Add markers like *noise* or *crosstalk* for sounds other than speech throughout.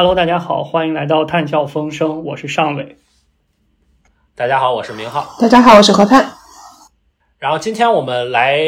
Hello，大家好，欢迎来到探笑风声，我是尚伟。大家好，我是明浩。大家好，我是何探。然后今天我们来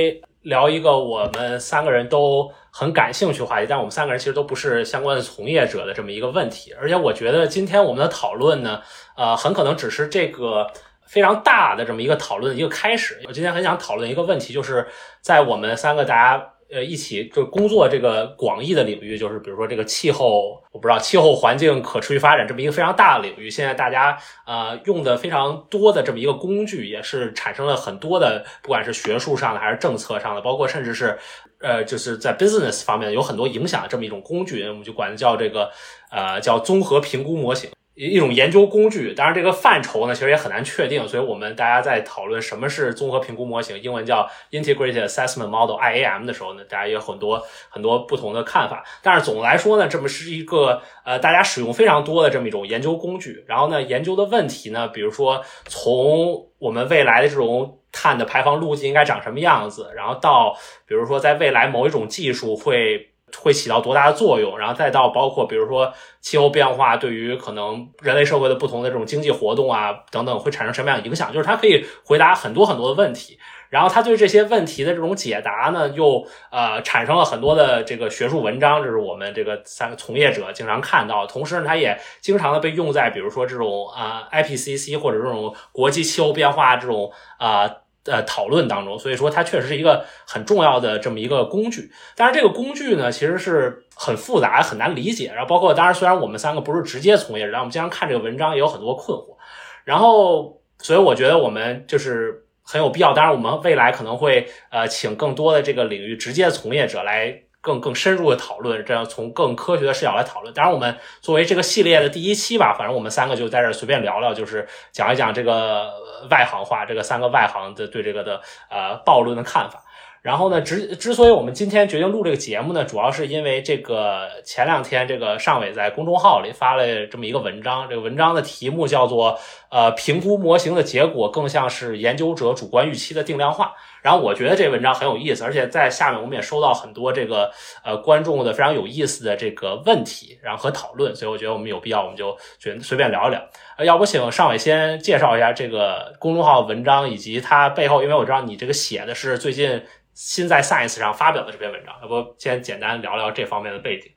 聊一个我们三个人都很感兴趣话题，但我们三个人其实都不是相关的从业者的这么一个问题。而且我觉得今天我们的讨论呢，呃，很可能只是这个非常大的这么一个讨论的一个开始。我今天很想讨论一个问题，就是在我们三个大家。呃，一起就工作这个广义的领域，就是比如说这个气候，我不知道气候环境可持续发展这么一个非常大的领域，现在大家呃用的非常多的这么一个工具，也是产生了很多的，不管是学术上的还是政策上的，包括甚至是呃就是在 business 方面有很多影响的这么一种工具，我们就管它叫这个呃叫综合评估模型。一一种研究工具，当然这个范畴呢，其实也很难确定，所以我们大家在讨论什么是综合评估模型，英文叫 Integrated Assessment Model（IAM） 的时候呢，大家有很多很多不同的看法。但是总的来说呢，这么是一个呃大家使用非常多的这么一种研究工具。然后呢，研究的问题呢，比如说从我们未来的这种碳的排放路径应该长什么样子，然后到比如说在未来某一种技术会。会起到多大的作用？然后再到包括比如说气候变化对于可能人类社会的不同的这种经济活动啊等等会产生什么样的影响？就是它可以回答很多很多的问题。然后他对这些问题的这种解答呢，又呃产生了很多的这个学术文章，这是我们这个三个从业者经常看到。同时呢，它也经常的被用在比如说这种啊 IPCC 或者这种国际气候变化这种啊。呃讨论当中，所以说它确实是一个很重要的这么一个工具。但是这个工具呢，其实是很复杂、很难理解。然后包括，当然虽然我们三个不是直接从业者，但我们经常看这个文章也有很多困惑。然后，所以我觉得我们就是很有必要。当然，我们未来可能会呃请更多的这个领域直接从业者来。更更深入的讨论，这样从更科学的视角来讨论。当然，我们作为这个系列的第一期吧，反正我们三个就在这随便聊聊，就是讲一讲这个外行话，这个三个外行的对这个的呃暴论的看法。然后呢，之之所以我们今天决定录这个节目呢，主要是因为这个前两天这个尚伟在公众号里发了这么一个文章，这个文章的题目叫做呃评估模型的结果更像是研究者主观预期的定量化。然后我觉得这文章很有意思，而且在下面我们也收到很多这个呃观众的非常有意思的这个问题，然后和讨论，所以我觉得我们有必要，我们就觉随便聊一聊。要不请尚伟先介绍一下这个公众号文章以及它背后，因为我知道你这个写的是最近新在 Science 上发表的这篇文章，要不先简单聊聊这方面的背景。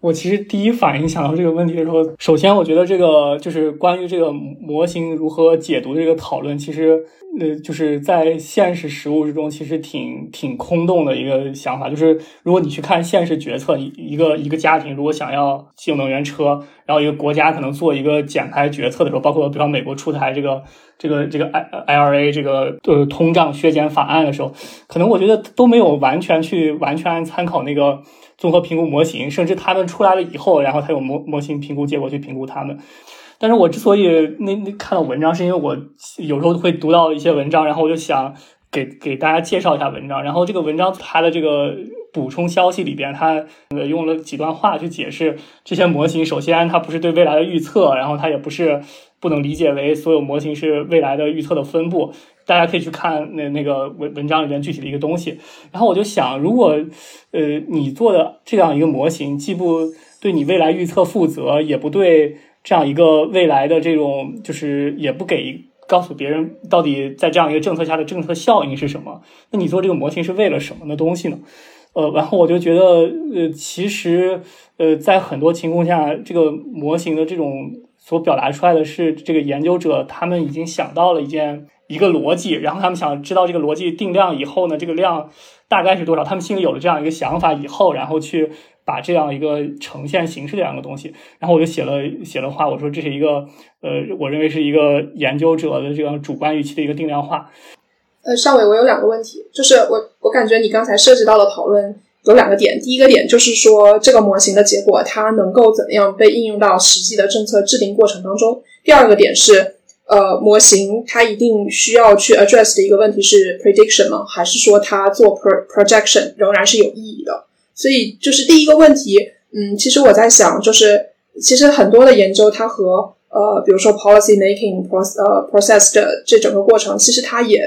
我其实第一反应想到这个问题的时候，首先我觉得这个就是关于这个模型如何解读这个讨论，其实呃就是在现实实务之中，其实挺挺空洞的一个想法。就是如果你去看现实决策，一一个一个家庭如果想要新能源车，然后一个国家可能做一个减排决策的时候，包括比方美国出台这个这个这个 I I R A 这个呃通胀削减法案的时候，可能我觉得都没有完全去完全参考那个。综合评估模型，甚至他们出来了以后，然后他有模模型评估结果去评估他们。但是我之所以那那看到文章，是因为我有时候会读到一些文章，然后我就想给给大家介绍一下文章。然后这个文章它的这个补充消息里边，它用了几段话去解释这些模型。首先，它不是对未来的预测，然后它也不是不能理解为所有模型是未来的预测的分布。大家可以去看那那个文文章里面具体的一个东西，然后我就想，如果呃你做的这样一个模型，既不对你未来预测负责，也不对这样一个未来的这种，就是也不给告诉别人到底在这样一个政策下的政策效应是什么，那你做这个模型是为了什么的东西呢？呃，然后我就觉得，呃，其实呃，在很多情况下，这个模型的这种所表达出来的是，这个研究者他们已经想到了一件。一个逻辑，然后他们想知道这个逻辑定量以后呢，这个量大概是多少？他们心里有了这样一个想法以后，然后去把这样一个呈现形式这样一个东西，然后我就写了写了话，我说这是一个呃，我认为是一个研究者的这样主观预期的一个定量化。呃，邵伟，我有两个问题，就是我我感觉你刚才涉及到的讨论有两个点，第一个点就是说这个模型的结果它能够怎么样被应用到实际的政策制定过程当中，第二个点是。呃，模型它一定需要去 address 的一个问题是 prediction 吗？还是说它做 pro projection 仍然是有意义的？所以就是第一个问题，嗯，其实我在想，就是其实很多的研究它和呃，比如说 policy making process 呃 process 的这整个过程，其实它也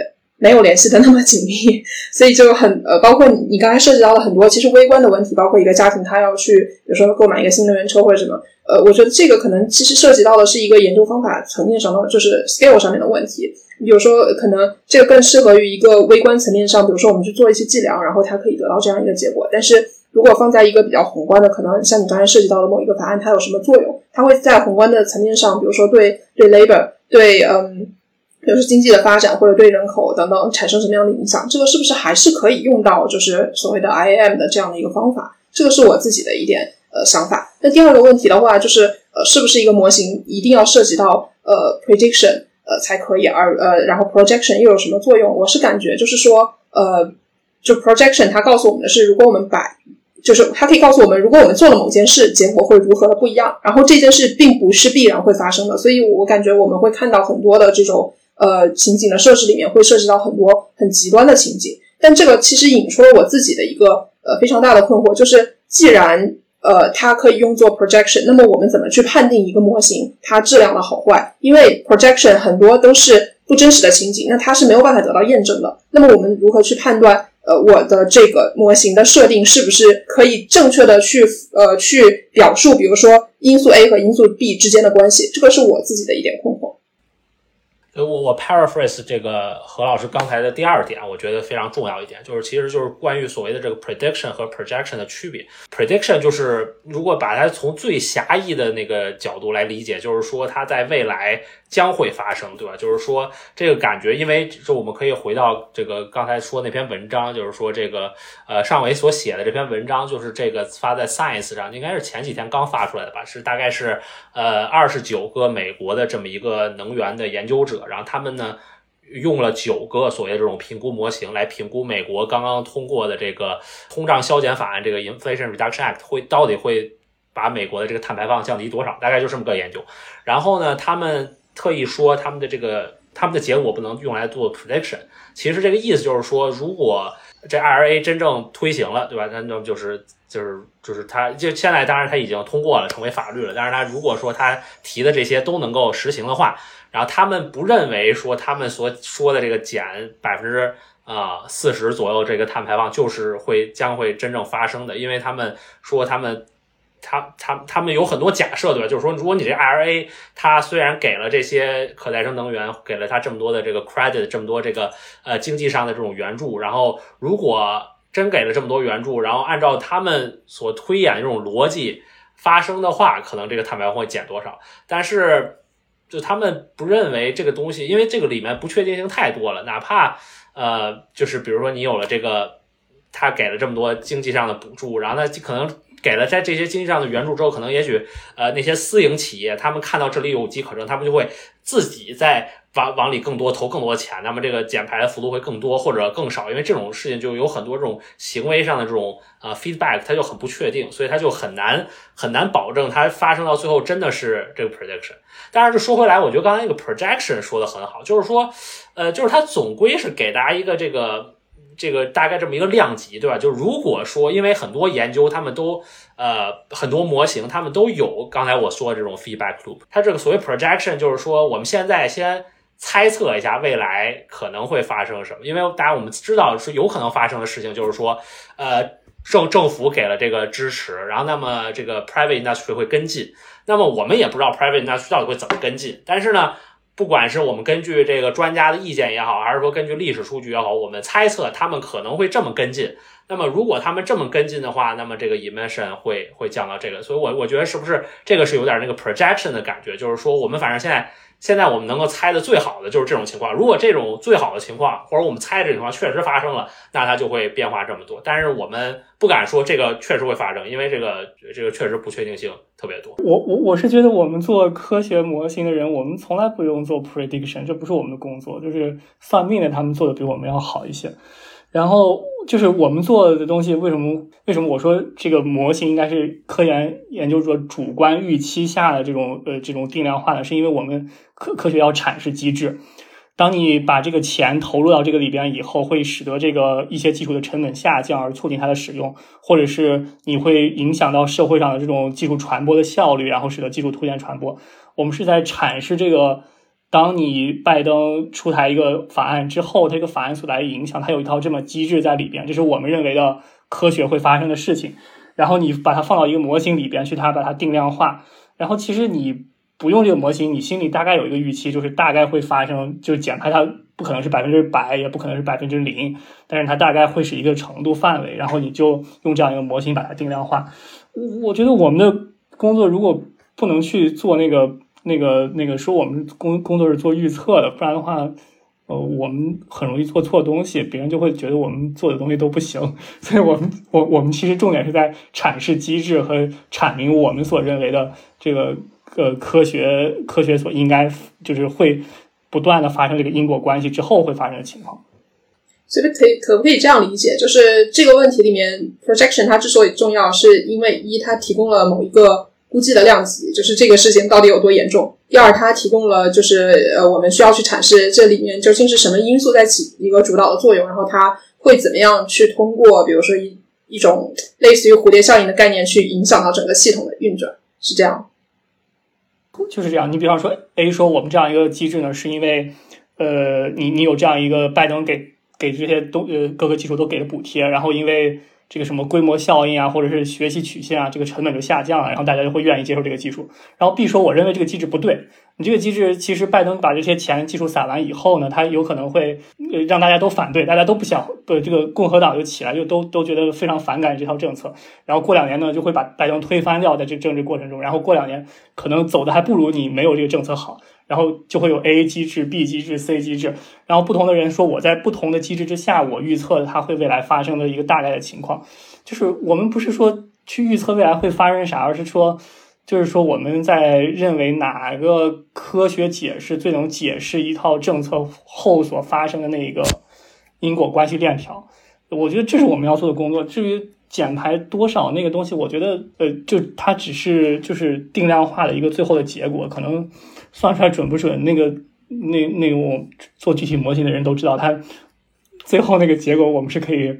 没有联系的那么紧密，*laughs* 所以就很呃，包括你你刚才涉及到了很多其实微观的问题，包括一个家庭他要去，比如说购买一个新能源车或者什么，呃，我觉得这个可能其实涉及到的是一个研究方法层面上的，就是 scale 上面的问题。比如说，可能这个更适合于一个微观层面上，比如说我们去做一些计量，然后它可以得到这样一个结果。但是如果放在一个比较宏观的，可能像你刚才涉及到的某一个法案，它有什么作用？它会在宏观的层面上，比如说对对 labor 对嗯。比如说经济的发展或者对人口等等产生什么样的影响，这个是不是还是可以用到就是所谓的 IAM 的这样的一个方法？这个是我自己的一点呃想法。那第二个问题的话，就是呃是不是一个模型一定要涉及到呃 prediction 呃才可以，而呃然后 projection 又有什么作用？我是感觉就是说呃就 projection 它告诉我们的是，如果我们把就是它可以告诉我们，如果我们做了某件事，结果会如何的不一样。然后这件事并不是必然会发生的，所以我感觉我们会看到很多的这种。呃，情景的设置里面会涉及到很多很极端的情景，但这个其实引出了我自己的一个呃非常大的困惑，就是既然呃它可以用作 projection，那么我们怎么去判定一个模型它质量的好坏？因为 projection 很多都是不真实的情景，那它是没有办法得到验证的。那么我们如何去判断呃我的这个模型的设定是不是可以正确的去呃去表述，比如说因素 A 和因素 B 之间的关系？这个是我自己的一点困惑。呃我我 paraphrase 这个何老师刚才的第二点，我觉得非常重要一点，就是其实就是关于所谓的这个 prediction 和 projection 的区别。prediction 就是如果把它从最狭义的那个角度来理解，就是说它在未来。将会发生，对吧？就是说这个感觉，因为就我们可以回到这个刚才说那篇文章，就是说这个呃尚伟所写的这篇文章，就是这个发在 Science 上，应该是前几天刚发出来的吧？是大概是呃二十九个美国的这么一个能源的研究者，然后他们呢用了九个所谓这种评估模型来评估美国刚刚通过的这个通胀削减法案，这个 Inflation Reduction Act 会到底会把美国的这个碳排放降低多少？大概就这么个研究。然后呢，他们。特意说他们的这个他们的结果不能用来做 prediction，其实这个意思就是说，如果这 IRA 真正推行了，对吧？那那就是就是就是他就现在当然他已经通过了，成为法律了。但是他如果说他提的这些都能够实行的话，然后他们不认为说他们所说的这个减百分之啊四十左右这个碳排放就是会将会真正发生的，因为他们说他们。他他他们有很多假设，对吧？就是说，如果你这 IRA 它虽然给了这些可再生能源，给了它这么多的这个 credit，这么多这个呃经济上的这种援助，然后如果真给了这么多援助，然后按照他们所推演这种逻辑发生的话，可能这个碳排放会减多少？但是就他们不认为这个东西，因为这个里面不确定性太多了，哪怕呃，就是比如说你有了这个，他给了这么多经济上的补助，然后呢可能。给了在这些经济上的援助之后，可能也许呃那些私营企业他们看到这里有机可乘，他们就会自己在往往里更多投更多钱，那么这个减排的幅度会更多或者更少，因为这种事情就有很多这种行为上的这种呃 feedback，它就很不确定，所以它就很难很难保证它发生到最后真的是这个 prediction。但是说回来，我觉得刚才那个 projection 说的很好，就是说呃就是它总归是给大家一个这个。这个大概这么一个量级，对吧？就如果说，因为很多研究，他们都呃很多模型，他们都有刚才我说的这种 feedback loop。它这个所谓 projection，就是说我们现在先猜测一下未来可能会发生什么。因为大家我们知道是有可能发生的事情，就是说呃政政府给了这个支持，然后那么这个 private industry 会跟进。那么我们也不知道 private industry 到底会怎么跟进，但是呢。不管是我们根据这个专家的意见也好，还是说根据历史数据也好，我们猜测他们可能会这么跟进。那么如果他们这么跟进的话，那么这个 emission 会会降到这个。所以，我我觉得是不是这个是有点那个 projection 的感觉，就是说我们反正现在。现在我们能够猜的最好的就是这种情况。如果这种最好的情况，或者我们猜这种情况确实发生了，那它就会变化这么多。但是我们不敢说这个确实会发生，因为这个这个确实不确定性特别多。我我我是觉得我们做科学模型的人，我们从来不用做 prediction，这不是我们的工作。就是算命的他们做的比我们要好一些。然后就是我们做的东西，为什么为什么我说这个模型应该是科研研究者主观预期下的这种呃这种定量化呢？是因为我们科科学要阐释机制。当你把这个钱投入到这个里边以后，会使得这个一些技术的成本下降，而促进它的使用，或者是你会影响到社会上的这种技术传播的效率，然后使得技术推荐传播。我们是在阐释这个。当你拜登出台一个法案之后，这个法案所带来影响，它有一套这么机制在里边，这是我们认为的科学会发生的事情。然后你把它放到一个模型里边去，它把它定量化。然后其实你不用这个模型，你心里大概有一个预期，就是大概会发生，就是减排它不可能是百分之百，也不可能是百分之零，但是它大概会是一个程度范围。然后你就用这样一个模型把它定量化。我我觉得我们的工作如果不能去做那个。那个那个说我们工工作是做预测的，不然的话，呃，我们很容易做错东西，别人就会觉得我们做的东西都不行。*laughs* 所以，我们我我们其实重点是在阐释机制和阐明我们所认为的这个呃科学科学所应该就是会不断的发生这个因果关系之后会发生的情况。所以可以可不可以这样理解？就是这个问题里面，projection 它之所以重要，是因为一它提供了某一个。估计的量级就是这个事情到底有多严重。第二，它提供了就是呃，我们需要去阐释这里面究竟是什么因素在起一个主导的作用，然后它会怎么样去通过，比如说一一种类似于蝴蝶效应的概念去影响到整个系统的运转，是这样。就是这样。你比方说，A 说我们这样一个机制呢，是因为呃，你你有这样一个拜登给给这些东呃各个技术都给了补贴，然后因为。这个什么规模效应啊，或者是学习曲线啊，这个成本就下降了，然后大家就会愿意接受这个技术。然后 B 说，我认为这个机制不对。你这个机制其实拜登把这些钱技术撒完以后呢，他有可能会让大家都反对，大家都不想，对这个共和党就起来，就都都觉得非常反感这套政策。然后过两年呢，就会把拜登推翻掉，在这政治过程中。然后过两年可能走的还不如你没有这个政策好。然后就会有 A 机制、B 机制、C 机制，然后不同的人说我在不同的机制之下，我预测它会未来发生的一个大概的情况。就是我们不是说去预测未来会发生啥，而是说，就是说我们在认为哪个科学解释最能解释一套政策后所发生的那一个因果关系链条。我觉得这是我们要做的工作。至于减排多少那个东西，我觉得呃，就它只是就是定量化的一个最后的结果，可能。算出来准不准？那个、那、那个，我做具体模型的人都知道，它最后那个结果我们是可以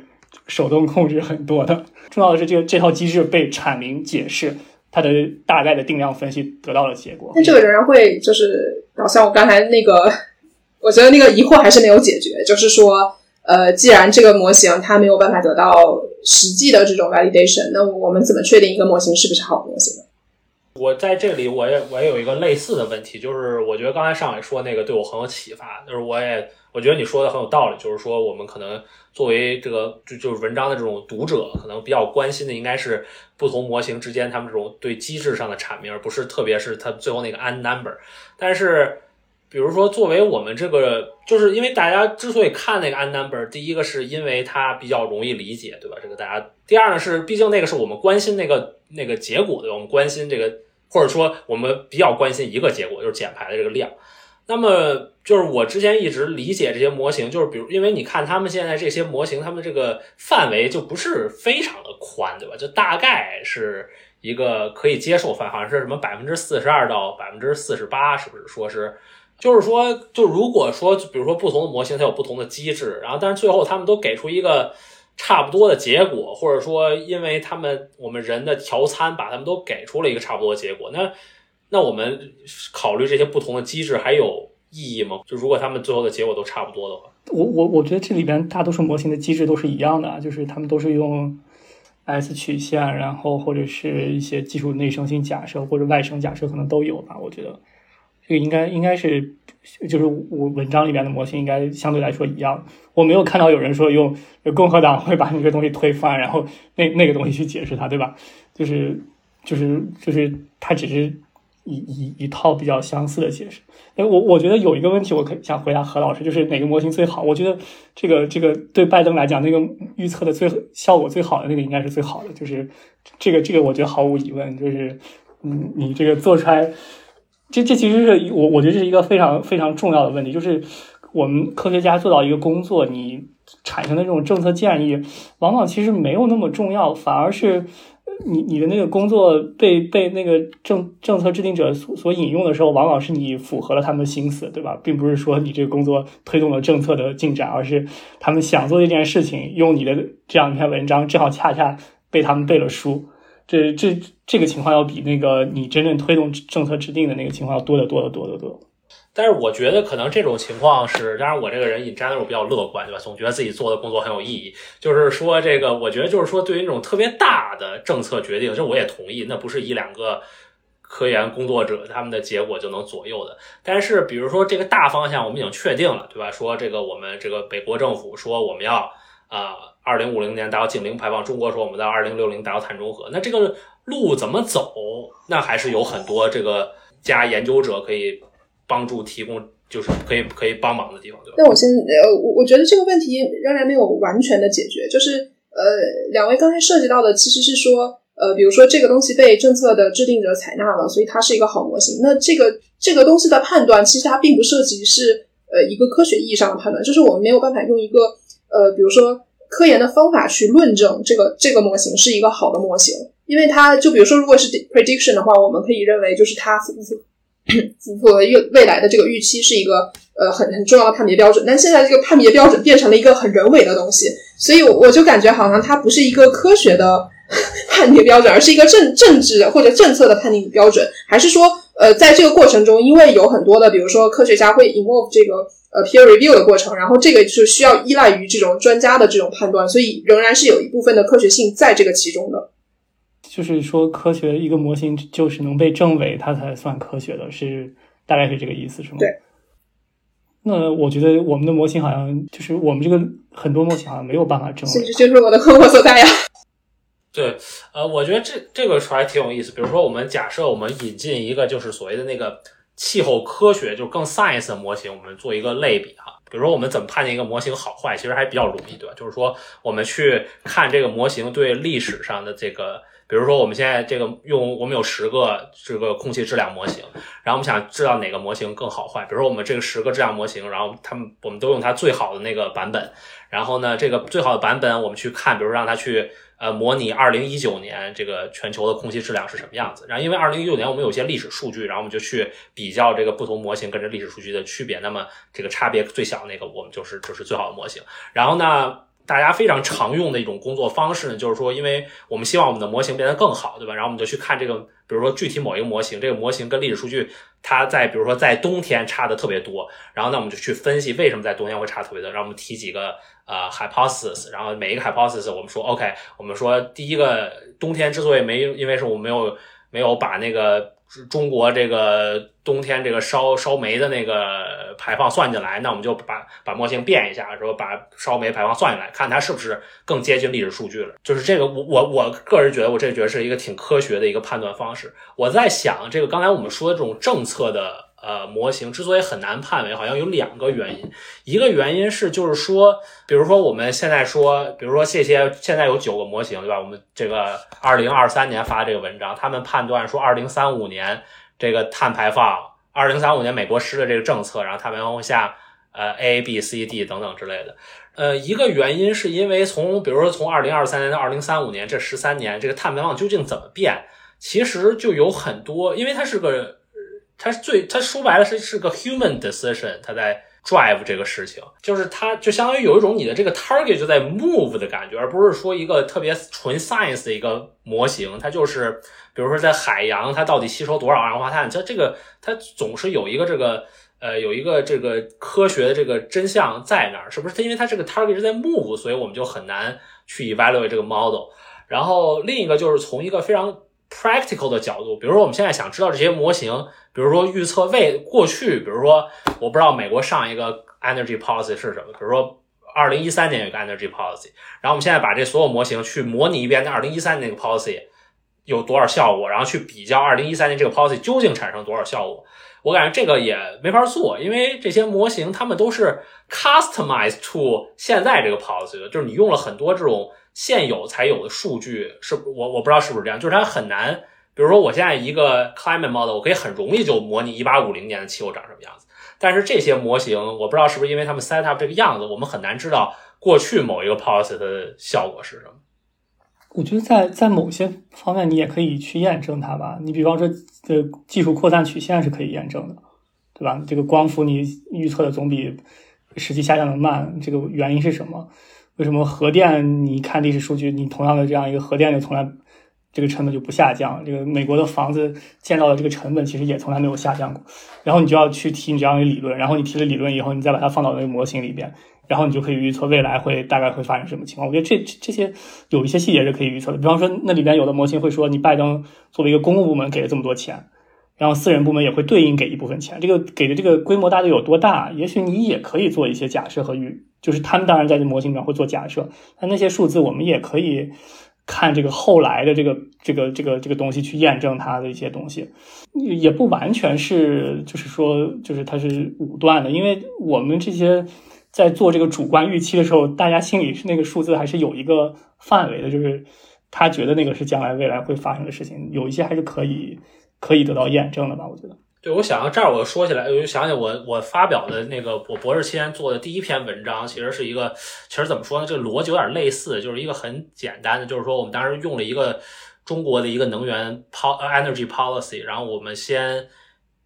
手动控制很多的。重要的是，这个这套机制被阐明、解释，它的大概的定量分析得到了结果。那这个仍然会就是好像我刚才那个，*laughs* 我觉得那个疑惑还是没有解决，就是说，呃，既然这个模型它没有办法得到实际的这种 validation，那我们怎么确定一个模型是不是好模型呢？我在这里，我也我也有一个类似的问题，就是我觉得刚才上伟说那个对我很有启发，就是我也我觉得你说的很有道理，就是说我们可能作为这个就就是文章的这种读者，可能比较关心的应该是不同模型之间他们这种对机制上的阐明，而不是特别是它最后那个 n number。但是比如说作为我们这个，就是因为大家之所以看那个 n number，第一个是因为它比较容易理解，对吧？这个大家。第二呢是，毕竟那个是我们关心那个那个结果的，我们关心这个。或者说，我们比较关心一个结果，就是减排的这个量。那么，就是我之前一直理解这些模型，就是比如，因为你看他们现在这些模型，他们这个范围就不是非常的宽，对吧？就大概是一个可以接受范，好像是什么百分之四十二到百分之四十八，是不是？说是，就是说，就如果说，比如说不同的模型它有不同的机制，然后但是最后他们都给出一个。差不多的结果，或者说，因为他们我们人的调参把他们都给出了一个差不多的结果，那那我们考虑这些不同的机制还有意义吗？就如果他们最后的结果都差不多的话，我我我觉得这里边大多数模型的机制都是一样的，就是他们都是用 S 曲线，然后或者是一些技术内生性假设或者外生假设可能都有吧，我觉得。这个应该应该是，就是我文章里面的模型应该相对来说一样。我没有看到有人说用共和党会把那个东西推翻，然后那那个东西去解释它，对吧？就是就是就是它只是一一一套比较相似的解释。哎，我我觉得有一个问题，我可想回答何老师，就是哪个模型最好？我觉得这个这个对拜登来讲，那个预测的最效果最好的那个应该是最好的，就是这个这个我觉得毫无疑问，就是嗯，你这个做出来。这这其实是我我觉得这是一个非常非常重要的问题，就是我们科学家做到一个工作，你产生的这种政策建议，往往其实没有那么重要，反而是你你的那个工作被被那个政政策制定者所所引用的时候，往往是你符合了他们的心思，对吧？并不是说你这个工作推动了政策的进展，而是他们想做一件事情，用你的这样一篇文章，正好恰恰被他们背了书。这这这个情况要比那个你真正推动政策制定的那个情况要多得多得多得多。但是我觉得可能这种情况是，当然我这个人 in general 比较乐观，对吧？总觉得自己做的工作很有意义。就是说，这个我觉得就是说，对于那种特别大的政策决定，这我也同意，那不是一两个科研工作者他们的结果就能左右的。但是，比如说这个大方向我们已经确定了，对吧？说这个我们这个美国政府说我们要啊，二零五零年达到净零排放，中国说我们在二零六零达到碳中和，那这个路怎么走？那还是有很多这个加研究者可以。帮助提供就是可以可以帮忙的地方，对吧？那我先呃，我我觉得这个问题仍然没有完全的解决。就是呃，两位刚才涉及到的其实是说，呃，比如说这个东西被政策的制定者采纳了，所以它是一个好模型。那这个这个东西的判断，其实它并不涉及是呃一个科学意义上的判断，就是我们没有办法用一个呃，比如说科研的方法去论证这个这个模型是一个好的模型，因为它就比如说如果是 prediction 的话，我们可以认为就是它符不符。*clears throat* 符合未未来的这个预期是一个呃很很重要的判别标准，但现在这个判别标准变成了一个很人为的东西，所以我就感觉好像它不是一个科学的 *laughs* 判别标准，而是一个政政治或者政策的判定标准，还是说呃在这个过程中，因为有很多的比如说科学家会 involve 这个呃 peer review 的过程，然后这个是需要依赖于这种专家的这种判断，所以仍然是有一部分的科学性在这个其中的。就是说，科学一个模型就是能被证伪，它才算科学的，是大概是这个意思，是吗？对。那我觉得我们的模型好像就是我们这个很多模型好像没有办法证伪，这就是我的 *laughs* 困惑所在呀。对，呃，我觉得这这个还挺有意思。比如说，我们假设我们引进一个就是所谓的那个气候科学，就是更 science 的模型，我们做一个类比哈。比如说，我们怎么判定一个模型好坏，其实还比较容易，对吧？就是说，我们去看这个模型对历史上的这个。比如说，我们现在这个用我们有十个这个空气质量模型，然后我们想知道哪个模型更好坏。比如说，我们这个十个质量模型，然后他们我们都用它最好的那个版本。然后呢，这个最好的版本我们去看，比如让它去呃模拟二零一九年这个全球的空气质量是什么样子。然后因为二零一九年我们有些历史数据，然后我们就去比较这个不同模型跟这历史数据的区别。那么这个差别最小那个，我们就是就是最好的模型。然后呢？大家非常常用的一种工作方式呢，就是说，因为我们希望我们的模型变得更好，对吧？然后我们就去看这个，比如说具体某一个模型，这个模型跟历史数据，它在比如说在冬天差的特别多，然后那我们就去分析为什么在冬天会差特别多。然后我们提几个呃 hypothesis，然后每一个 hypothesis 我们说 OK，我们说第一个冬天之所以没，因为是我们没有没有把那个。中国这个冬天这个烧烧煤的那个排放算进来，那我们就把把模型变一下，说把烧煤排放算进来，看它是不是更接近历史数据了。就是这个，我我我个人觉得，我这觉得是一个挺科学的一个判断方式。我在想，这个刚才我们说的这种政策的。呃，模型之所以很难判为，好像有两个原因。一个原因是，就是说，比如说我们现在说，比如说这些现在有九个模型，对吧？我们这个二零二三年发这个文章，他们判断说，二零三五年这个碳排放，二零三五年美国施的这个政策，然后碳排放会下呃 A、B、C、D 等等之类的。呃，一个原因是因为从比如说从二零二三年到二零三五年这十三年，这个碳排放究竟怎么变，其实就有很多，因为它是个。它最，它说白了是是个 human decision，它在 drive 这个事情，就是它就相当于有一种你的这个 target 就在 move 的感觉，而不是说一个特别纯 science 的一个模型，它就是比如说在海洋它到底吸收多少二氧化碳，它这个它总是有一个这个呃有一个这个科学的这个真相在那儿，是不是？它因为它这个 target 是在 move，所以我们就很难去 evaluate 这个 model。然后另一个就是从一个非常 practical 的角度，比如说我们现在想知道这些模型。比如说预测未过去，比如说我不知道美国上一个 energy policy 是什么，比如说二零一三年有个 energy policy，然后我们现在把这所有模型去模拟一遍，那二零一三年那个 policy 有多少效果，然后去比较二零一三年这个 policy 究竟产生多少效果，我感觉这个也没法做，因为这些模型他们都是 customized to 现在这个 policy 的，就是你用了很多这种现有才有的数据，是我我不知道是不是这样，就是它很难。比如说，我现在一个 climate model，我可以很容易就模拟一八五零年的气候长什么样子。但是这些模型，我不知道是不是因为他们 set up 这个样子，我们很难知道过去某一个 policy 的效果是什么。我觉得在在某些方面，你也可以去验证它吧。你比方说，呃，技术扩散曲线是可以验证的，对吧？这个光伏你预测的总比实际下降的慢，这个原因是什么？为什么核电？你看历史数据，你同样的这样一个核电就从来。这个成本就不下降。这个美国的房子建造的这个成本其实也从来没有下降过。然后你就要去提你这样一个理论，然后你提了理论以后，你再把它放到那个模型里边，然后你就可以预测未来会大概会发生什么情况。我觉得这这些有一些细节是可以预测的。比方说，那里边有的模型会说，你拜登作为一个公共部门给了这么多钱，然后私人部门也会对应给一部分钱。这个给的这个规模大概有多大？也许你也可以做一些假设和预，就是他们当然在这模型里面会做假设，但那些数字我们也可以。看这个后来的这个这个这个这个东西去验证它的一些东西，也不完全是就是说就是它是武断的，因为我们这些在做这个主观预期的时候，大家心里是那个数字还是有一个范围的，就是他觉得那个是将来未来会发生的事情，有一些还是可以可以得到验证的吧，我觉得。对，我想到这儿，我说起来，我就想起我我发表的那个我博士期间做的第一篇文章，其实是一个，其实怎么说呢？这个逻辑有点类似，就是一个很简单的，就是说我们当时用了一个中国的一个能源 pol energy policy，然后我们先，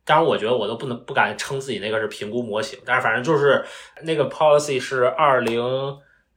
当然我觉得我都不能不敢称自己那个是评估模型，但是反正就是那个 policy 是二零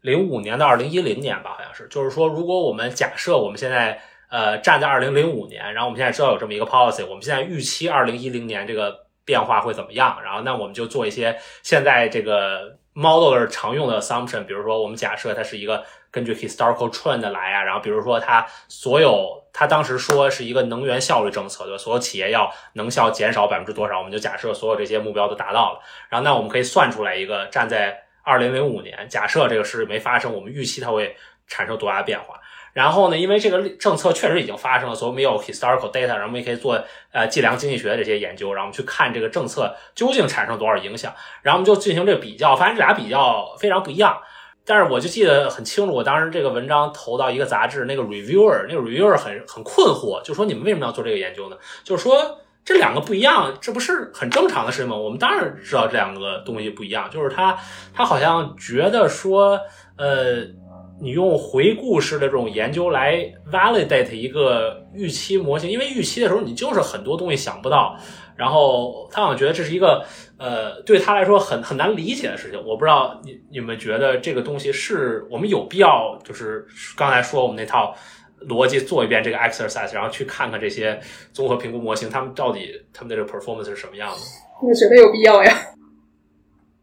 零五年到二零一零年吧，好像是，就是说如果我们假设我们现在。呃，站在二零零五年，然后我们现在知道有这么一个 policy，我们现在预期二零一零年这个变化会怎么样？然后那我们就做一些现在这个 model 常用的 assumption，比如说我们假设它是一个根据 historical trend 来啊，然后比如说它所有它当时说是一个能源效率政策，对吧？所有企业要能效减少百分之多少，我们就假设所有这些目标都达到了，然后那我们可以算出来一个站在二零零五年，假设这个事没发生，我们预期它会产生多大变化？然后呢，因为这个政策确实已经发生了，所以我们有 historical data，然后我们也可以做呃计量经济学这些研究，然后我们去看这个政策究竟产生多少影响，然后我们就进行这个比较，发现这俩比较非常不一样。但是我就记得很清楚，我当时这个文章投到一个杂志，那个 reviewer，那个 reviewer 很很困惑，就说你们为什么要做这个研究呢？就是说这两个不一样，这不是很正常的事情吗？我们当然知道这两个东西不一样，就是他他好像觉得说呃。你用回顾式的这种研究来 validate 一个预期模型，因为预期的时候你就是很多东西想不到，然后他好像觉得这是一个呃对他来说很很难理解的事情。我不知道你你们觉得这个东西是我们有必要就是刚才说我们那套逻辑做一遍这个 exercise，然后去看看这些综合评估模型他们到底他们的这个 performance 是什么样的？我觉得有必要呀。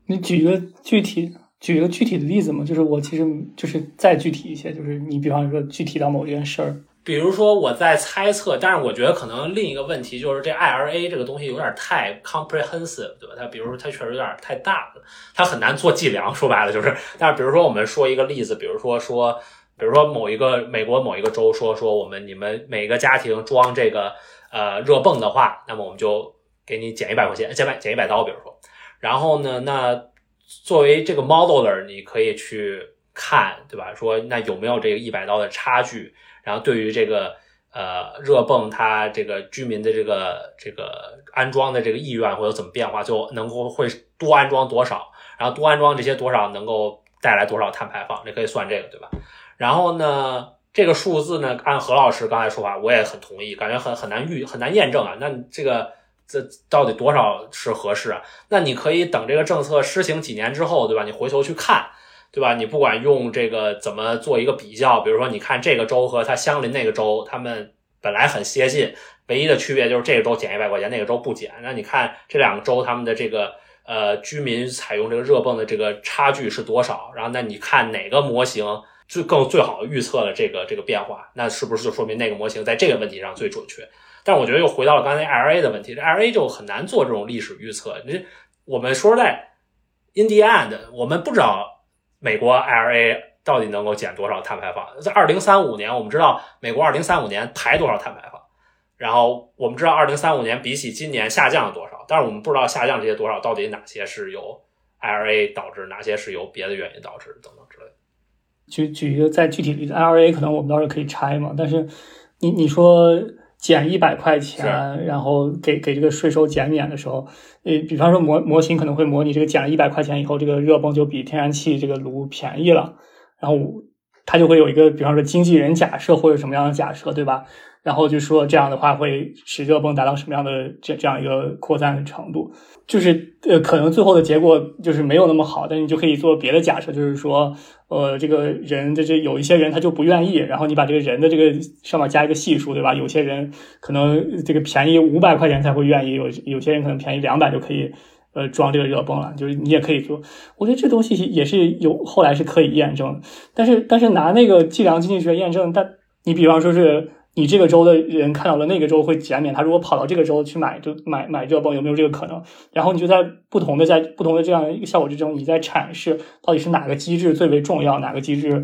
你举个具体。举一个具体的例子嘛，就是我其实就是再具体一些，就是你比方说具体到某一件事儿，比如说我在猜测，但是我觉得可能另一个问题就是这 IRA 这个东西有点太 comprehensive，对吧？它比如说它确实有点太大了，它很难做计量。说白了就是，但是比如说我们说一个例子，比如说说，比如说某一个美国某一个州说说我们你们每个家庭装这个呃热泵的话，那么我们就给你减一百块钱，减百减一百刀，比如说，然后呢那。作为这个 modeler，你可以去看，对吧？说那有没有这个一百刀的差距？然后对于这个呃热泵，它这个居民的这个这个安装的这个意愿会有怎么变化？就能够会多安装多少？然后多安装这些多少能够带来多少碳排放？这可以算这个，对吧？然后呢，这个数字呢，按何老师刚才说法，我也很同意，感觉很很难预很难验证啊。那这个。这到底多少是合适啊？那你可以等这个政策施行几年之后，对吧？你回头去看，对吧？你不管用这个怎么做一个比较，比如说你看这个州和它相邻那个州，他们本来很接近，唯一的区别就是这个州减一百块钱，那个州不减。那你看这两个州他们的这个呃居民采用这个热泵的这个差距是多少？然后那你看哪个模型最更最好预测了这个这个变化？那是不是就说明那个模型在这个问题上最准确？但我觉得又回到了刚才 L A 的问题这 L A 就很难做这种历史预测。你我们说实在，in the end，我们不知道美国 L A 到底能够减多少碳排放。在二零三五年，我们知道美国二零三五年排多少碳排放，然后我们知道二零三五年比起今年下降了多少，但是我们不知道下降这些多少到底哪些是由 L A 导致，哪些是由别的原因导致等等。举举一个再具体例子，IRA 可能我们到时候可以拆嘛，但是你你说。减一百块钱，然后给给这个税收减免的时候，呃，比方说模模型可能会模拟这个减了一百块钱以后，这个热泵就比天然气这个炉便宜了，然后它就会有一个比方说经纪人假设或者什么样的假设，对吧？然后就说这样的话会使热泵达到什么样的这这样一个扩散的程度，就是呃可能最后的结果就是没有那么好，但你就可以做别的假设，就是说呃这个人的这有一些人他就不愿意，然后你把这个人的这个上面加一个系数，对吧？有些人可能这个便宜五百块钱才会愿意，有有些人可能便宜两百就可以呃装这个热泵了，就是你也可以做。我觉得这东西也是有后来是可以验证，但是但是拿那个计量经济学验证，但你比方说是。你这个州的人看到了那个州会减免，他如果跑到这个州去买就买买热泵，有没有这个可能？然后你就在不同的在不同的这样一个效果之中，你在阐释到底是哪个机制最为重要，哪个机制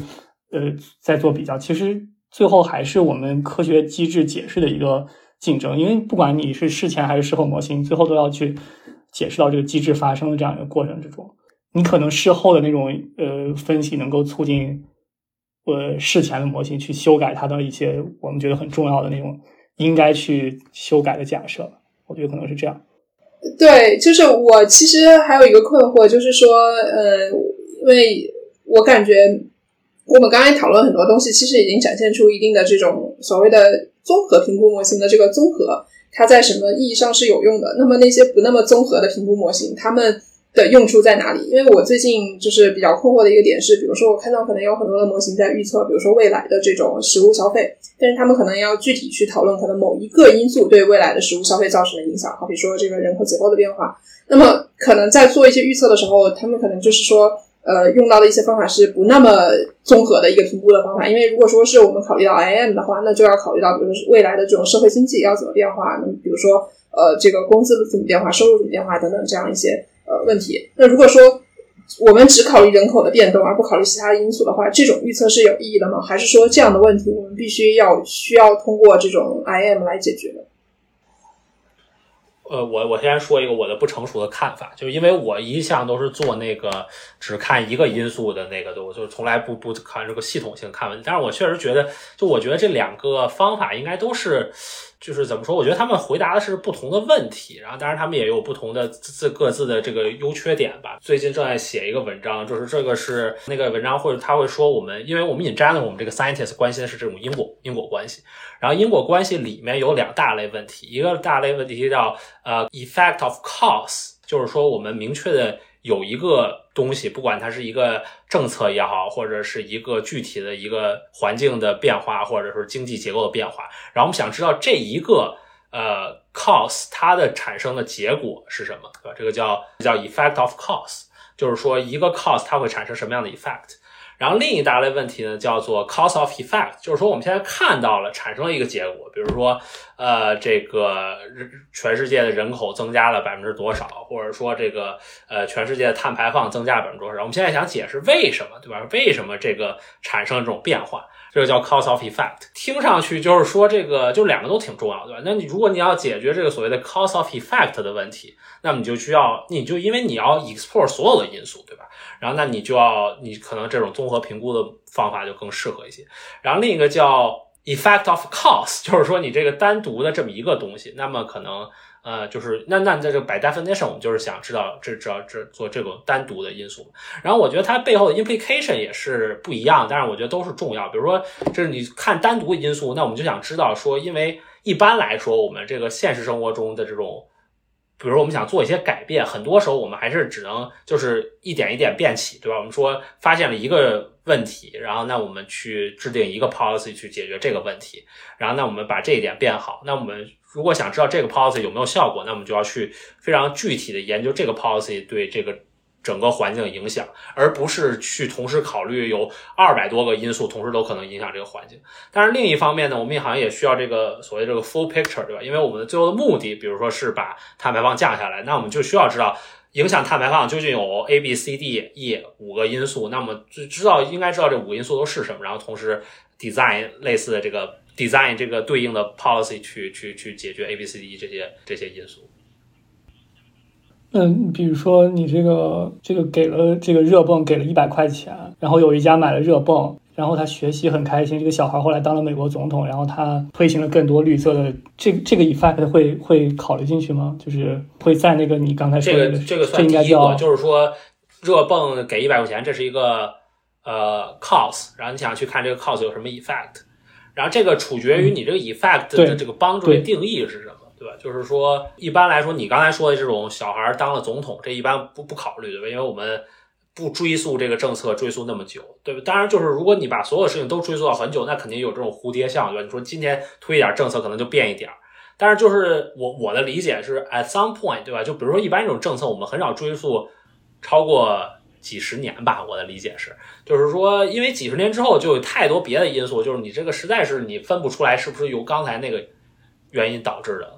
呃在做比较。其实最后还是我们科学机制解释的一个竞争，因为不管你是事前还是事后模型，最后都要去解释到这个机制发生的这样一个过程之中。你可能事后的那种呃分析能够促进。呃，事前的模型去修改它的一些我们觉得很重要的那种应该去修改的假设，我觉得可能是这样。对，就是我其实还有一个困惑，就是说，呃，因为我感觉我们刚才讨论很多东西，其实已经展现出一定的这种所谓的综合评估模型的这个综合，它在什么意义上是有用的？那么那些不那么综合的评估模型，他们。的用处在哪里？因为我最近就是比较困惑的一个点是，比如说我看到可能有很多的模型在预测，比如说未来的这种食物消费，但是他们可能要具体去讨论可能某一个因素对未来的食物消费造成的影响，好比说这个人口结构的变化。那么可能在做一些预测的时候，他们可能就是说，呃，用到的一些方法是不那么综合的一个评估的方法。因为如果说是我们考虑到 IM 的话，那就要考虑到，比如说未来的这种社会经济要怎么变化，那么比如说呃，这个工资怎么变化，收入怎么变化等等这样一些。问题。那如果说我们只考虑人口的变动，而不考虑其他因素的话，这种预测是有意义的吗？还是说这样的问题我们必须要需要通过这种 IM 来解决的？呃，我我先说一个我的不成熟的看法，就是因为我一向都是做那个只看一个因素的那个，我就从来不不看这个系统性看问题。但是我确实觉得，就我觉得这两个方法应该都是。就是怎么说？我觉得他们回答的是不同的问题，然后当然他们也有不同的自各自的这个优缺点吧。最近正在写一个文章，就是这个是那个文章会他会说我们，因为我们引战的我们这个 scientists 关心的是这种因果因果关系，然后因果关系里面有两大类问题，一个大类问题叫呃 effect of cause，就是说我们明确的。有一个东西，不管它是一个政策也好，或者是一个具体的一个环境的变化，或者是经济结构的变化，然后我们想知道这一个呃 cause 它的产生的结果是什么，对吧？这个叫叫 effect of cause，就是说一个 cause 它会产生什么样的 effect。然后另一大类问题呢，叫做 cause of effect，就是说我们现在看到了产生了一个结果，比如说，呃，这个全世界的人口增加了百分之多少，或者说这个呃全世界的碳排放增加了百分之多少，我们现在想解释为什么，对吧？为什么这个产生这种变化？这个叫 cause of effect，听上去就是说这个就两个都挺重要，对吧？那你如果你要解决这个所谓的 cause of effect 的问题，那么你就需要，你就因为你要 explore 所有的因素，对吧？然后那你就要，你可能这种综合评估的方法就更适合一些。然后另一个叫 effect of cause，就是说你这个单独的这么一个东西，那么可能。呃，就是那那在这个 by definition，我们就是想知道这知道这做这种单独的因素。然后我觉得它背后的 implication 也是不一样，但是我觉得都是重要。比如说，这是你看单独的因素，那我们就想知道说，因为一般来说，我们这个现实生活中的这种，比如说我们想做一些改变，很多时候我们还是只能就是一点一点变起，对吧？我们说发现了一个问题，然后那我们去制定一个 policy 去解决这个问题，然后那我们把这一点变好，那我们。如果想知道这个 policy 有没有效果，那我们就要去非常具体的研究这个 policy 对这个整个环境影响，而不是去同时考虑有二百多个因素同时都可能影响这个环境。但是另一方面呢，我们也好像也需要这个所谓这个 full picture，对吧？因为我们的最后的目的，比如说是把碳排放降下来，那我们就需要知道影响碳排放究竟有 A、B、C、D、E 五个因素，那么就知道应该知道这五个因素都是什么，然后同时 design 类似的这个。design 这个对应的 policy 去去去解决 A B C D 这些这些因素。嗯，比如说你这个这个给了这个热泵给了一百块钱，然后有一家买了热泵，然后他学习很开心，这个小孩后来当了美国总统，然后他推行了更多绿色的，这这个 effect 会会考虑进去吗？就是会在那个你刚才说的这个这个算第一个，就是说热泵给一百块钱，这是一个呃 cause，然后你想去看这个 cause 有什么 effect。然后这个取决于你这个 effect 的这个帮助的定义是什么，对吧？就是说，一般来说，你刚才说的这种小孩当了总统，这一般不不考虑，对吧？因为我们不追溯这个政策，追溯那么久，对吧？当然，就是如果你把所有事情都追溯到很久，那肯定有这种蝴蝶效应，你说今天推一点政策，可能就变一点儿。但是，就是我我的理解是，at some point，对吧？就比如说一般这种政策，我们很少追溯超过几十年吧。我的理解是，就是说，因为几十年之后就有太多别的因素，就是你这个实在是你分不出来是不是由刚才那个原因导致的。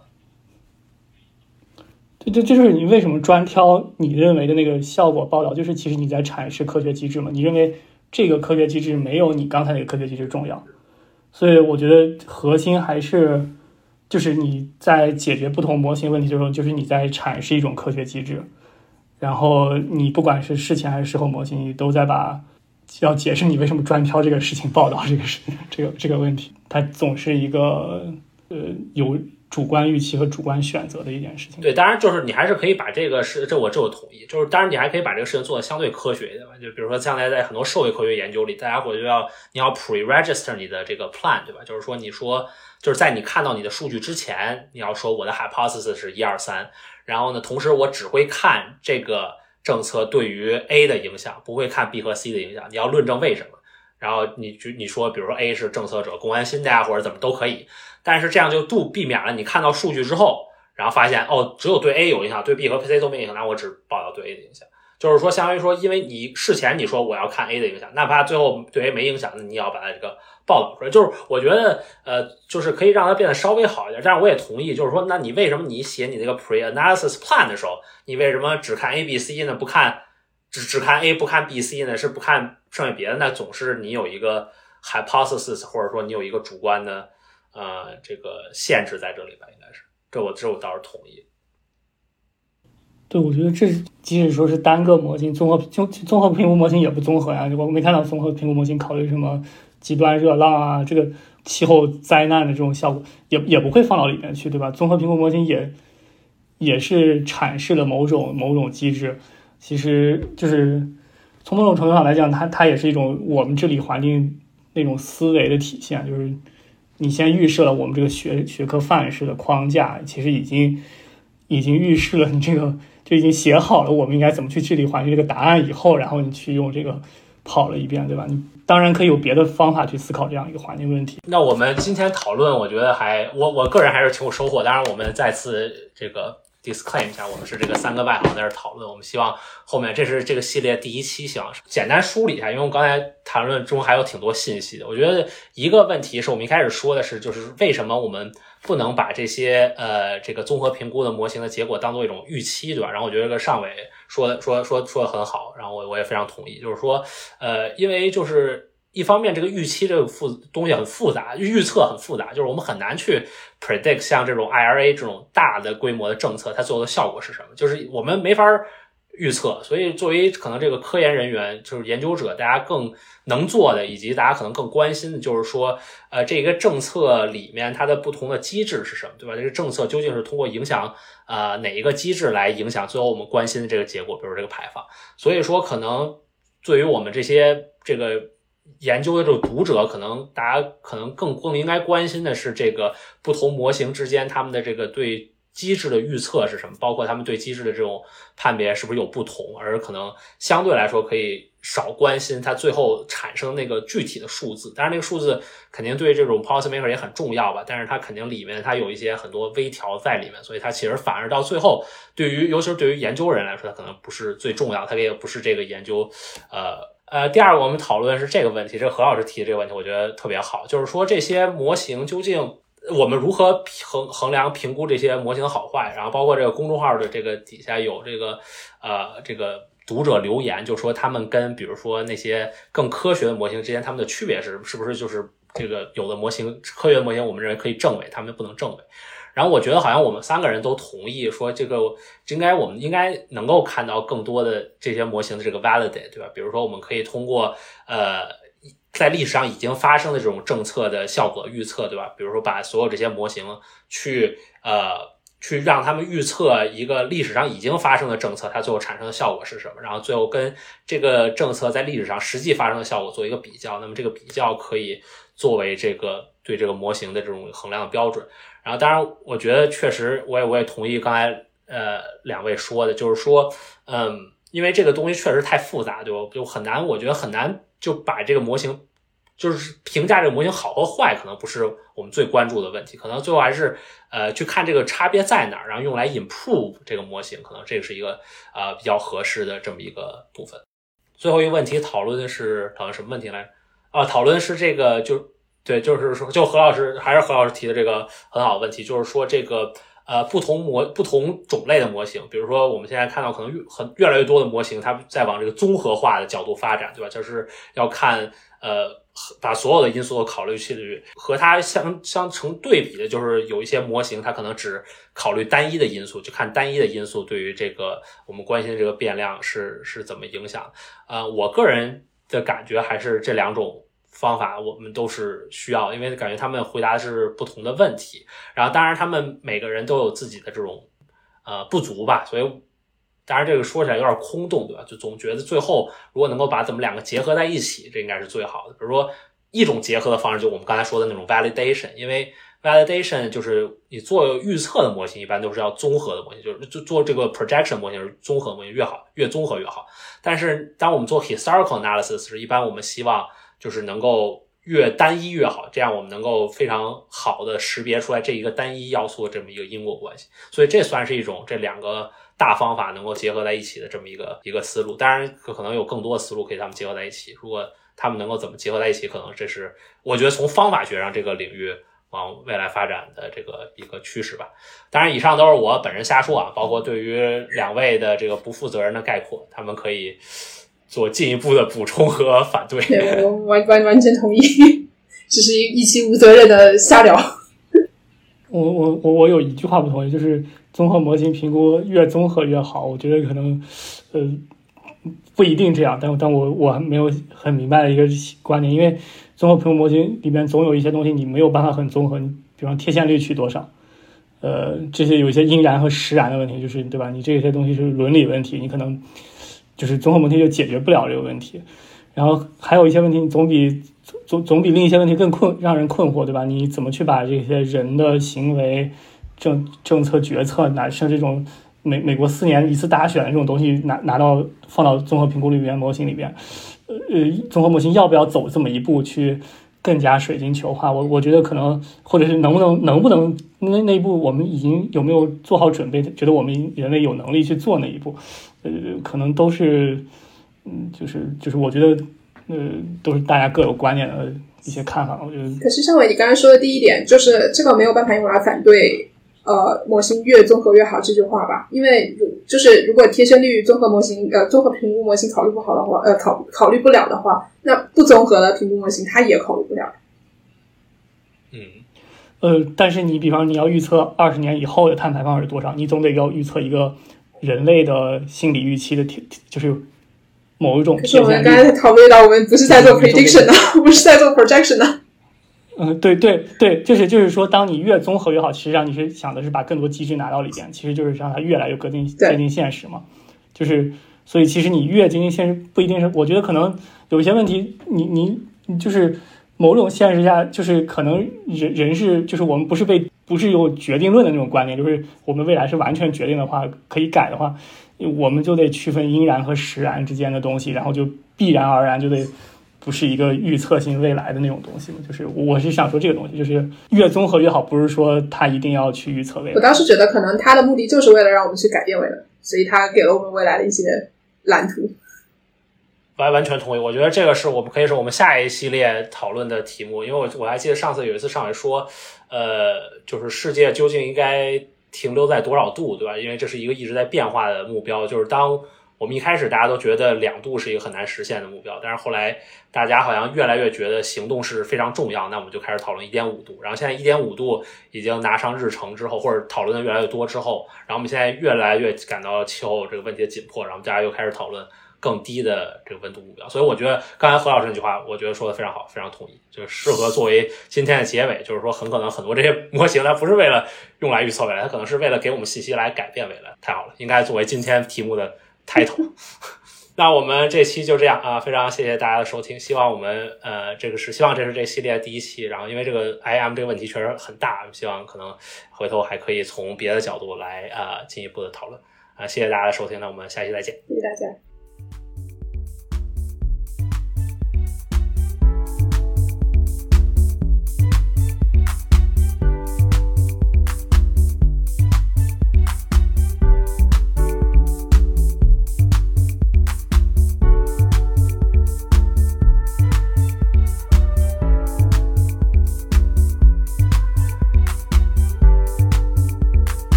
这这就是你为什么专挑你认为的那个效果报道，就是其实你在阐释科学机制嘛？你认为这个科学机制没有你刚才那个科学机制重要，所以我觉得核心还是。就是你在解决不同模型问题的时候，就是你在阐释一种科学机制，然后你不管是事前还是事后模型，你都在把要解释你为什么专挑这个事情报道这个事这个这个问题，它总是一个呃有主观预期和主观选择的一件事情。对，当然就是你还是可以把这个事，这我这我同意，就是当然你还可以把这个事情做的相对科学一点吧，就比如说将来在很多社会科学研究里，大家伙就要你要 pre-register 你的这个 plan，对吧？就是说你说。就是在你看到你的数据之前，你要说我的 hypothesis 是一二三，然后呢，同时我只会看这个政策对于 A 的影响，不会看 B 和 C 的影响。你要论证为什么，然后你就你说，比如说 A 是政策者公安心的呀，或者怎么都可以，但是这样就度避免了你看到数据之后，然后发现哦，只有对 A 有影响，对 B 和 C 都没影响，那我只报道对 A 的影响。就是说，相当于说，因为你事前你说我要看 A 的影响，哪怕最后对 A 没影响，那你要把它这个报道出来。就是我觉得，呃，就是可以让它变得稍微好一点。但是我也同意，就是说，那你为什么你写你那个 pre-analysis plan 的时候，你为什么只看 A、B、C 呢？不看只只看 A 不看 B、C 呢？是不看剩下别的？那总是你有一个 hypothesis，或者说你有一个主观的呃这个限制在这里吧？应该是，这我这我倒是同意。对，我觉得这即使说是单个模型综合综综合评估模型也不综合呀。我没看到综合评估模型考虑什么极端热浪啊，这个气候灾难的这种效果也也不会放到里面去，对吧？综合评估模型也也是阐释了某种某种机制，其实就是从某种程度上来讲，它它也是一种我们治理环境那种思维的体现，就是你先预设了我们这个学学科范式的框架，其实已经已经预示了你这个。就已经写好了，我们应该怎么去治理环境这个答案以后，然后你去用这个跑了一遍，对吧？你当然可以有别的方法去思考这样一个环境问题。那我们今天讨论，我觉得还我我个人还是挺有收获。当然，我们再次这个 disclaim 一下，我们是这个三个外行在这讨论。我们希望后面这是这个系列第一期，希望简单梳理一下，因为我刚才谈论中还有挺多信息的。我觉得一个问题是我们一开始说的是，就是为什么我们。不能把这些呃这个综合评估的模型的结果当做一种预期，对吧？然后我觉得这个上伟说的说说说的很好，然后我我也非常同意，就是说呃，因为就是一方面这个预期这个复东西很复杂，预测很复杂，就是我们很难去 predict 像这种 IRA 这种大的规模的政策它最后的效果是什么，就是我们没法。预测，所以作为可能这个科研人员，就是研究者，大家更能做的，以及大家可能更关心的，就是说，呃，这个政策里面它的不同的机制是什么，对吧？这个政策究竟是通过影响呃哪一个机制来影响最后我们关心的这个结果，比如这个排放。所以说，可能对于我们这些这个研究的这个读者，可能大家可能更更应该关心的是这个不同模型之间他们的这个对。机制的预测是什么？包括他们对机制的这种判别是不是有不同？而可能相对来说可以少关心它最后产生那个具体的数字。当然，那个数字肯定对这种 policymaker 也很重要吧。但是它肯定里面它有一些很多微调在里面，所以它其实反而到最后，对于尤其是对于研究人来说，它可能不是最重要，它也不是这个研究。呃呃，第二个我们讨论的是这个问题，这何老师提的这个问题，我觉得特别好，就是说这些模型究竟。我们如何衡衡量评估这些模型的好坏？然后包括这个公众号的这个底下有这个呃这个读者留言，就说他们跟比如说那些更科学的模型之间，他们的区别是是不是就是这个有的模型科学模型我们认为可以证伪，他们不能证伪。然后我觉得好像我们三个人都同意说这个应该我们应该能够看到更多的这些模型的这个 validate，对吧？比如说我们可以通过呃。在历史上已经发生的这种政策的效果预测，对吧？比如说把所有这些模型去呃去让他们预测一个历史上已经发生的政策，它最后产生的效果是什么？然后最后跟这个政策在历史上实际发生的效果做一个比较，那么这个比较可以作为这个对这个模型的这种衡量的标准。然后，当然，我觉得确实，我也我也同意刚才呃两位说的，就是说，嗯，因为这个东西确实太复杂，对吧？就很难，我觉得很难就把这个模型。就是评价这个模型好和坏，可能不是我们最关注的问题，可能最后还是呃去看这个差别在哪儿，然后用来 improve 这个模型，可能这个是一个呃比较合适的这么一个部分。最后一个问题讨论的是讨论什么问题来？啊，讨论是这个就对，就是说就何老师还是何老师提的这个很好的问题，就是说这个呃不同模不同种类的模型，比如说我们现在看到可能越很越来越多的模型，它在往这个综合化的角度发展，对吧？就是要看呃。把所有的因素都考虑进去，和它相相成对比的，就是有一些模型，它可能只考虑单一的因素，就看单一的因素对于这个我们关心的这个变量是是怎么影响。呃，我个人的感觉还是这两种方法我们都是需要，因为感觉他们回答的是不同的问题，然后当然他们每个人都有自己的这种呃不足吧，所以。当然，这个说起来有点空洞，对吧？就总觉得最后如果能够把咱们两个结合在一起，这应该是最好的。比如说，一种结合的方式，就我们刚才说的那种 validation，因为 validation 就是你做预测的模型，一般都是要综合的模型，就是就做这个 projection 模型是综合模型越好，越综合越好。但是当我们做 historical analysis 时，一般我们希望就是能够越单一越好，这样我们能够非常好的识别出来这一个单一要素的这么一个因果关系。所以这算是一种这两个。大方法能够结合在一起的这么一个一个思路，当然可能有更多的思路可以他们结合在一起。如果他们能够怎么结合在一起，可能这是我觉得从方法学上这个领域往未来发展的这个一个趋势吧。当然，以上都是我本人瞎说啊，包括对于两位的这个不负责任的概括，他们可以做进一步的补充和反对。对我完完完全同意，只是一一期无责任的瞎聊。我我我我有一句话不同意，就是。综合模型评估越综合越好，我觉得可能，呃，不一定这样。但但我我没有很明白的一个观点，因为综合评估模型里面总有一些东西你没有办法很综合，你比方贴现率取多少，呃，这些有一些因然和实然的问题，就是对吧？你这些东西是伦理问题，你可能就是综合模型就解决不了这个问题。然后还有一些问题，你总比总总比另一些问题更困让人困惑，对吧？你怎么去把这些人的行为？政政策决策，拿像这种美美国四年一次大选这种东西拿拿到放到综合评估里面模型里边，呃呃，综合模型要不要走这么一步去更加水晶球化？我我觉得可能，或者是能不能能不能那那一步我们已经有没有做好准备？觉得我们人类有能力去做那一步？呃，可能都是，嗯，就是就是我觉得，呃，都是大家各有观点的一些看法。我觉得，可是尚伟，你刚才说的第一点就是这个没有办法用来反对。呃，模型越综合越好这句话吧，因为就是如果贴现率综合模型呃综合评估模型考虑不好的话，呃考考虑不了的话，那不综合的评估模型它也考虑不了。嗯，呃，但是你比方你要预测二十年以后的碳排放是多少，你总得要预测一个人类的心理预期的贴，就是某一种。可是我们刚才讨论到，我们不是在做 prediction 呢，*laughs* 不是在做 projection 的。嗯，对对对，就是就是说，当你越综合越好，其实上你是想的是把更多机制拿到里边，其实就是让它越来越接近接近现实嘛。就是所以，其实你越接近现实，不一定是。我觉得可能有一些问题，你你就是某种现实下，就是可能人人是就是我们不是被不是有决定论的那种观念，就是我们未来是完全决定的话，可以改的话，我们就得区分因然和实然之间的东西，然后就必然而然就得。不是一个预测性未来的那种东西嘛？就是我是想说这个东西，就是越综合越好，不是说它一定要去预测未来。我当时觉得可能它的目的就是为了让我们去改变未来，所以它给了我们未来的一些蓝图。完完全同意，我觉得这个是我们可以是我们下一系列讨论的题目，因为我我还记得上次有一次上来说，呃，就是世界究竟应该停留在多少度，对吧？因为这是一个一直在变化的目标，就是当。我们一开始大家都觉得两度是一个很难实现的目标，但是后来大家好像越来越觉得行动是非常重要，那我们就开始讨论一点五度。然后现在一点五度已经拿上日程之后，或者讨论的越来越多之后，然后我们现在越来越感到气候这个问题的紧迫，然后大家又开始讨论更低的这个温度目标。所以我觉得刚才何老师那句话，我觉得说的非常好，非常同意，就适合作为今天的结尾。就是说，很可能很多这些模型它不是为了用来预测未来，它可能是为了给我们信息来改变未来。太好了，应该作为今天题目的。抬头，那我们这期就这样啊，非常谢谢大家的收听。希望我们呃，这个是希望这是这系列第一期，然后因为这个 IM 这个问题确实很大，希望可能回头还可以从别的角度来啊进一步的讨论啊。谢谢大家的收听，那我们下期再见。谢谢大家。